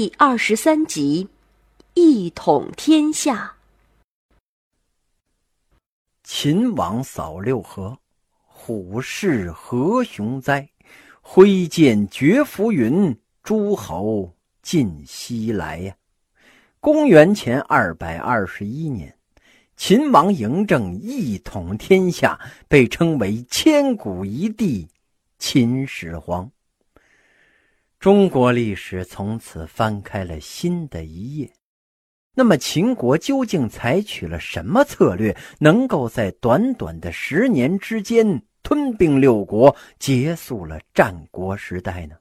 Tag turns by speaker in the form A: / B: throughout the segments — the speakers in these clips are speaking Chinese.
A: 第二十三集，一统天下。
B: 秦王扫六合，虎视何雄哉！挥剑绝浮云，诸侯尽西来呀！公元前二百二十一年，秦王嬴政一统天下，被称为千古一帝——秦始皇。中国历史从此翻开了新的一页。那么，秦国究竟采取了什么策略，能够在短短的十年之间吞并六国，结束了战国时代呢？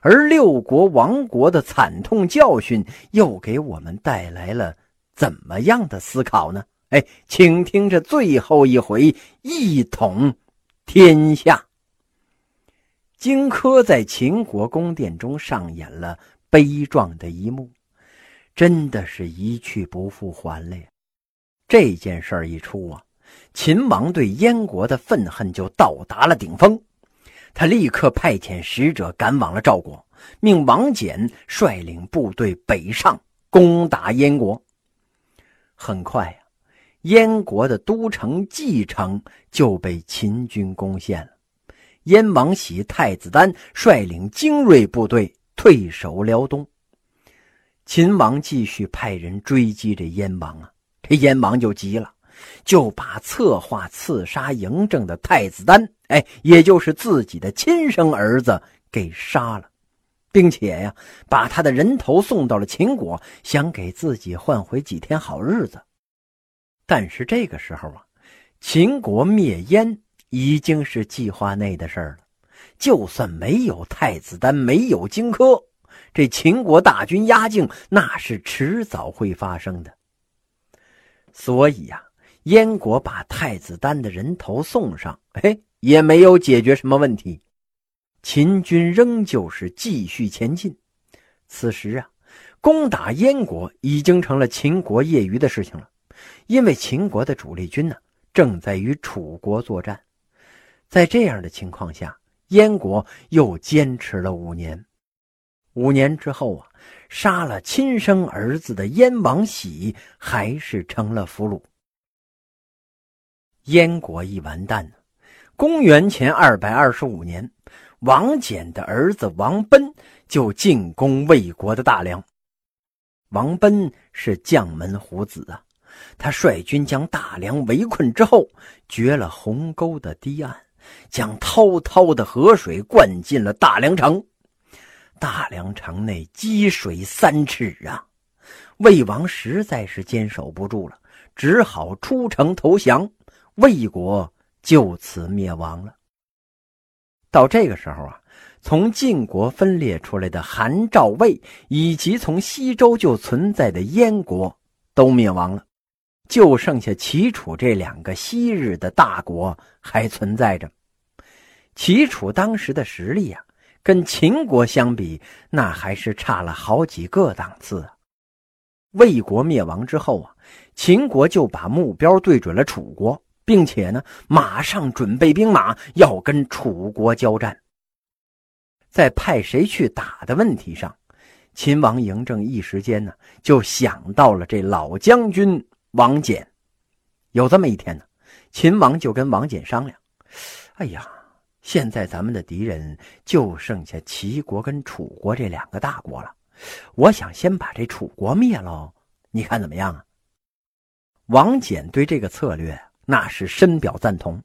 B: 而六国亡国的惨痛教训，又给我们带来了怎么样的思考呢？哎，请听这最后一回一统天下。荆轲在秦国宫殿中上演了悲壮的一幕。真的是一去不复还了呀！这件事儿一出啊，秦王对燕国的愤恨就到达了顶峰。他立刻派遣使者赶往了赵国，命王翦率领部队北上攻打燕国。很快呀，燕国的都城蓟城就被秦军攻陷了。燕王喜、太子丹率领精锐部队退守辽东。秦王继续派人追击这燕王啊，这燕王就急了，就把策划刺杀嬴政的太子丹，哎，也就是自己的亲生儿子给杀了，并且呀，把他的人头送到了秦国，想给自己换回几天好日子。但是这个时候啊，秦国灭燕已经是计划内的事儿了，就算没有太子丹，没有荆轲。这秦国大军压境，那是迟早会发生的。所以呀，燕国把太子丹的人头送上，嘿，也没有解决什么问题。秦军仍旧是继续前进。此时啊，攻打燕国已经成了秦国业余的事情了，因为秦国的主力军呢，正在与楚国作战。在这样的情况下，燕国又坚持了五年。五年之后啊，杀了亲生儿子的燕王喜还是成了俘虏。燕国一完蛋。公元前二百二十五年，王翦的儿子王奔就进攻魏国的大梁。王奔是将门虎子啊，他率军将大梁围困之后，掘了鸿沟的堤岸，将滔滔的河水灌进了大梁城。大梁城内积水三尺啊！魏王实在是坚守不住了，只好出城投降，魏国就此灭亡了。到这个时候啊，从晋国分裂出来的韩、赵、魏，以及从西周就存在的燕国，都灭亡了，就剩下齐、楚这两个昔日的大国还存在着。齐、楚当时的实力呀。跟秦国相比，那还是差了好几个档次。魏国灭亡之后啊，秦国就把目标对准了楚国，并且呢，马上准备兵马要跟楚国交战。在派谁去打的问题上，秦王嬴政一时间呢就想到了这老将军王翦。有这么一天呢，秦王就跟王翦商量：“哎呀。”现在咱们的敌人就剩下齐国跟楚国这两个大国了，我想先把这楚国灭喽，你看怎么样啊？王翦对这个策略那是深表赞同，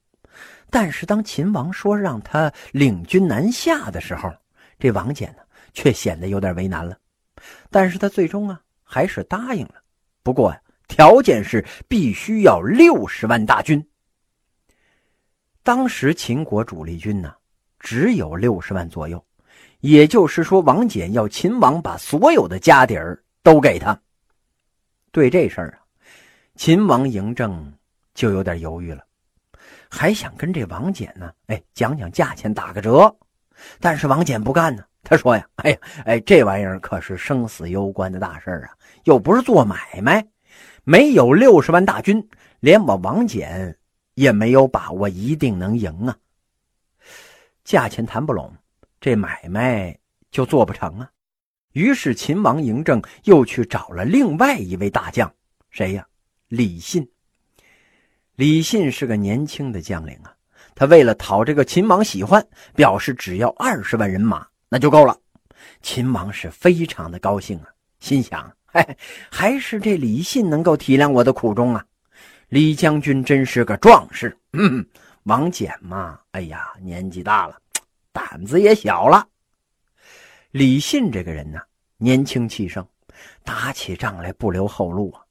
B: 但是当秦王说让他领军南下的时候，这王翦呢却显得有点为难了。但是他最终啊还是答应了，不过呀，条件是必须要六十万大军。当时秦国主力军呢，只有六十万左右，也就是说，王翦要秦王把所有的家底儿都给他。对这事儿啊，秦王嬴政就有点犹豫了，还想跟这王翦呢，哎，讲讲价钱，打个折。但是王翦不干呢，他说呀，哎呀，哎，这玩意儿可是生死攸关的大事啊，又不是做买卖，没有六十万大军，连我王翦。也没有把握一定能赢啊，价钱谈不拢，这买卖就做不成啊。于是秦王嬴政又去找了另外一位大将，谁呀？李信。李信是个年轻的将领啊，他为了讨这个秦王喜欢，表示只要二十万人马那就够了。秦王是非常的高兴啊，心想：嘿，还是这李信能够体谅我的苦衷啊。李将军真是个壮士。嗯，王翦嘛，哎呀，年纪大了，胆子也小了。李信这个人呢，年轻气盛，打起仗来不留后路啊。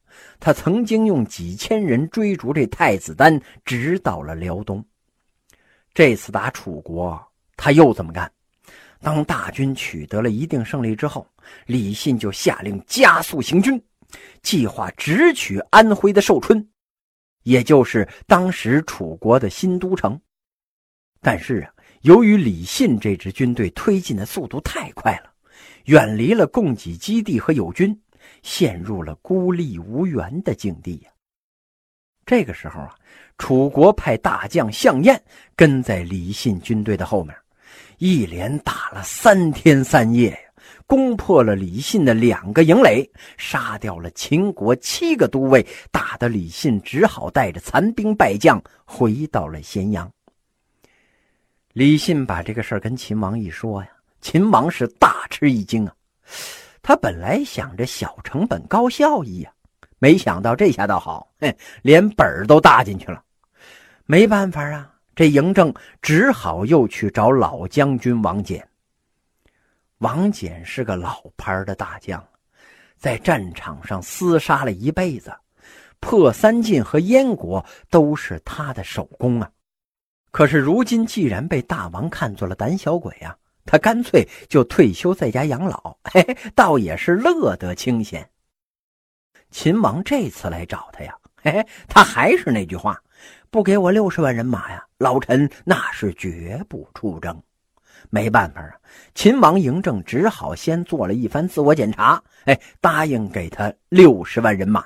B: 他曾经用几千人追逐这太子丹，直到了辽东。这次打楚国，他又怎么干？当大军取得了一定胜利之后，李信就下令加速行军，计划直取安徽的寿春，也就是当时楚国的新都城。但是啊。由于李信这支军队推进的速度太快了，远离了供给基地和友军，陷入了孤立无援的境地呀。这个时候啊，楚国派大将项燕跟在李信军队的后面，一连打了三天三夜呀，攻破了李信的两个营垒，杀掉了秦国七个都尉，打得李信只好带着残兵败将回到了咸阳。李信把这个事儿跟秦王一说呀，秦王是大吃一惊啊。他本来想着小成本高效益呀，没想到这下倒好，嘿，连本儿都搭进去了。没办法啊，这嬴政只好又去找老将军王翦。王翦是个老牌的大将，在战场上厮杀了一辈子，破三晋和燕国都是他的首功啊。可是如今既然被大王看作了胆小鬼啊，他干脆就退休在家养老，嘿嘿，倒也是乐得清闲。秦王这次来找他呀，嘿嘿，他还是那句话，不给我六十万人马呀，老臣那是绝不出征。没办法啊，秦王嬴政只好先做了一番自我检查，哎，答应给他六十万人马。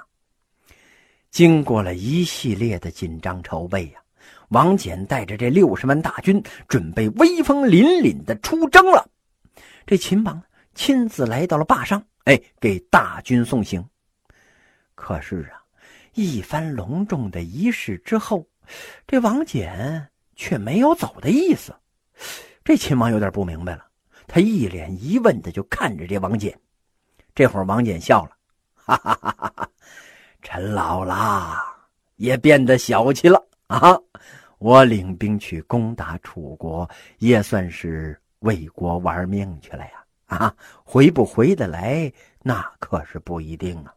B: 经过了一系列的紧张筹备呀。王翦带着这六十万大军，准备威风凛凛的出征了。这秦王亲自来到了坝上，哎，给大军送行。可是啊，一番隆重的仪式之后，这王翦却没有走的意思。这秦王有点不明白了，他一脸疑问的就看着这王翦。这会儿，王翦笑了：“哈哈哈哈哈，陈老了，也变得小气了啊。”我领兵去攻打楚国，也算是为国玩命去了呀！啊，回不回得来，那可是不一定啊。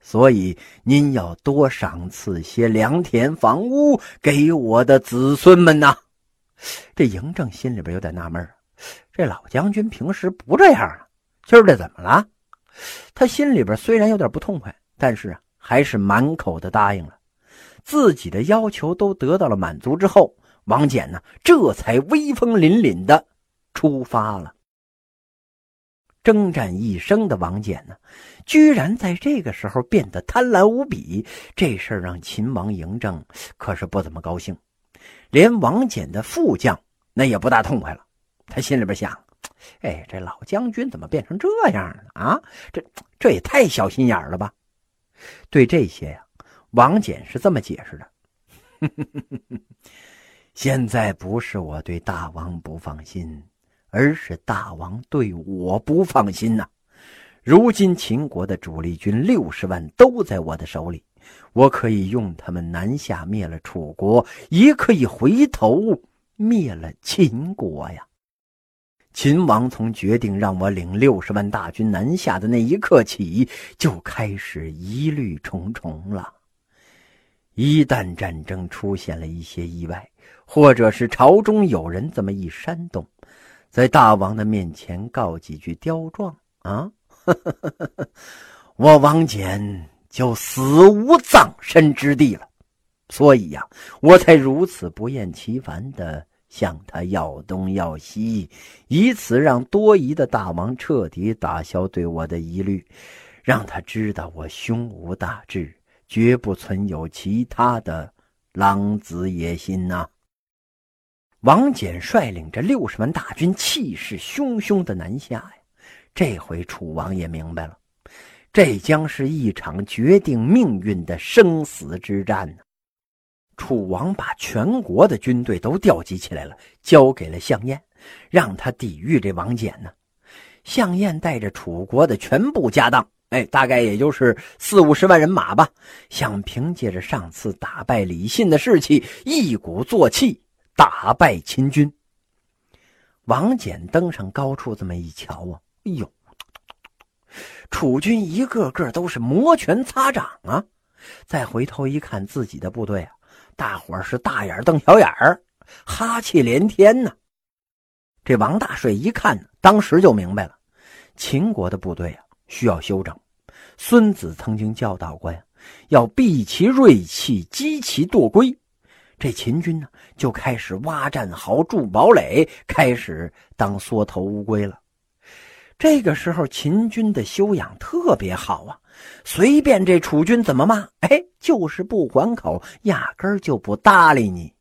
B: 所以您要多赏赐些良田、房屋给我的子孙们呐。这嬴政心里边有点纳闷这老将军平时不这样啊，今儿这怎么了？他心里边虽然有点不痛快，但是，还是满口的答应了。自己的要求都得到了满足之后，王翦呢，这才威风凛凛的出发了。征战一生的王翦呢，居然在这个时候变得贪婪无比，这事儿让秦王嬴政可是不怎么高兴，连王翦的副将那也不大痛快了。他心里边想：哎，这老将军怎么变成这样了啊？这这也太小心眼了吧！对这些呀。王翦是这么解释的：“ 现在不是我对大王不放心，而是大王对我不放心呐。如今秦国的主力军六十万都在我的手里，我可以用他们南下灭了楚国，也可以回头灭了秦国呀。秦王从决定让我领六十万大军南下的那一刻起，就开始疑虑重重了。”一旦战争出现了一些意外，或者是朝中有人这么一煽动，在大王的面前告几句刁状啊，我王翦就死无葬身之地了。所以呀，我才如此不厌其烦的向他要东要西，以此让多疑的大王彻底打消对我的疑虑，让他知道我胸无大志。绝不存有其他的狼子野心呐！王翦率领着六十万大军，气势汹汹的南下呀。这回楚王也明白了，这将是一场决定命运的生死之战呢。楚王把全国的军队都调集起来了，交给了项燕，让他抵御这王翦呢。项燕带着楚国的全部家当，哎，大概也就是四五十万人马吧，想凭借着上次打败李信的士气，一鼓作气打败秦军。王翦登上高处，这么一瞧啊，哎呦，楚军一个个都是摩拳擦掌啊！再回头一看自己的部队啊。大伙是大眼瞪小眼儿，哈气连天呢。这王大帅一看，当时就明白了，秦国的部队啊需要休整。孙子曾经教导过呀，要避其锐气，击其惰归。这秦军呢就开始挖战壕、筑堡垒，开始当缩头乌龟了。这个时候，秦军的修养特别好啊。随便这楚军怎么骂，哎，就是不还口，压根儿就不搭理你。